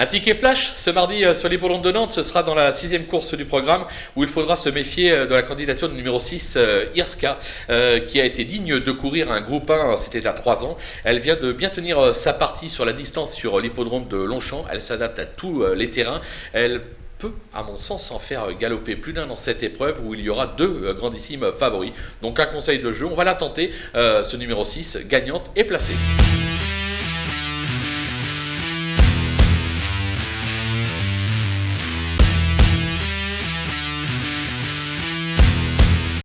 Un ticket flash ce mardi euh, sur l'hippodrome de Nantes, ce sera dans la sixième course du programme où il faudra se méfier euh, de la candidature de numéro 6, euh, Irska, qui a été digne de courir un groupe 1, c'était à 3 ans. Elle vient de bien tenir sa partie sur la distance sur l'hippodrome de Longchamp, elle s'adapte à tous les terrains. Elle peut, à mon sens, en faire galoper plus d'un dans cette épreuve où il y aura deux grandissimes favoris. Donc un conseil de jeu, on va la tenter, ce numéro 6, gagnante et placée.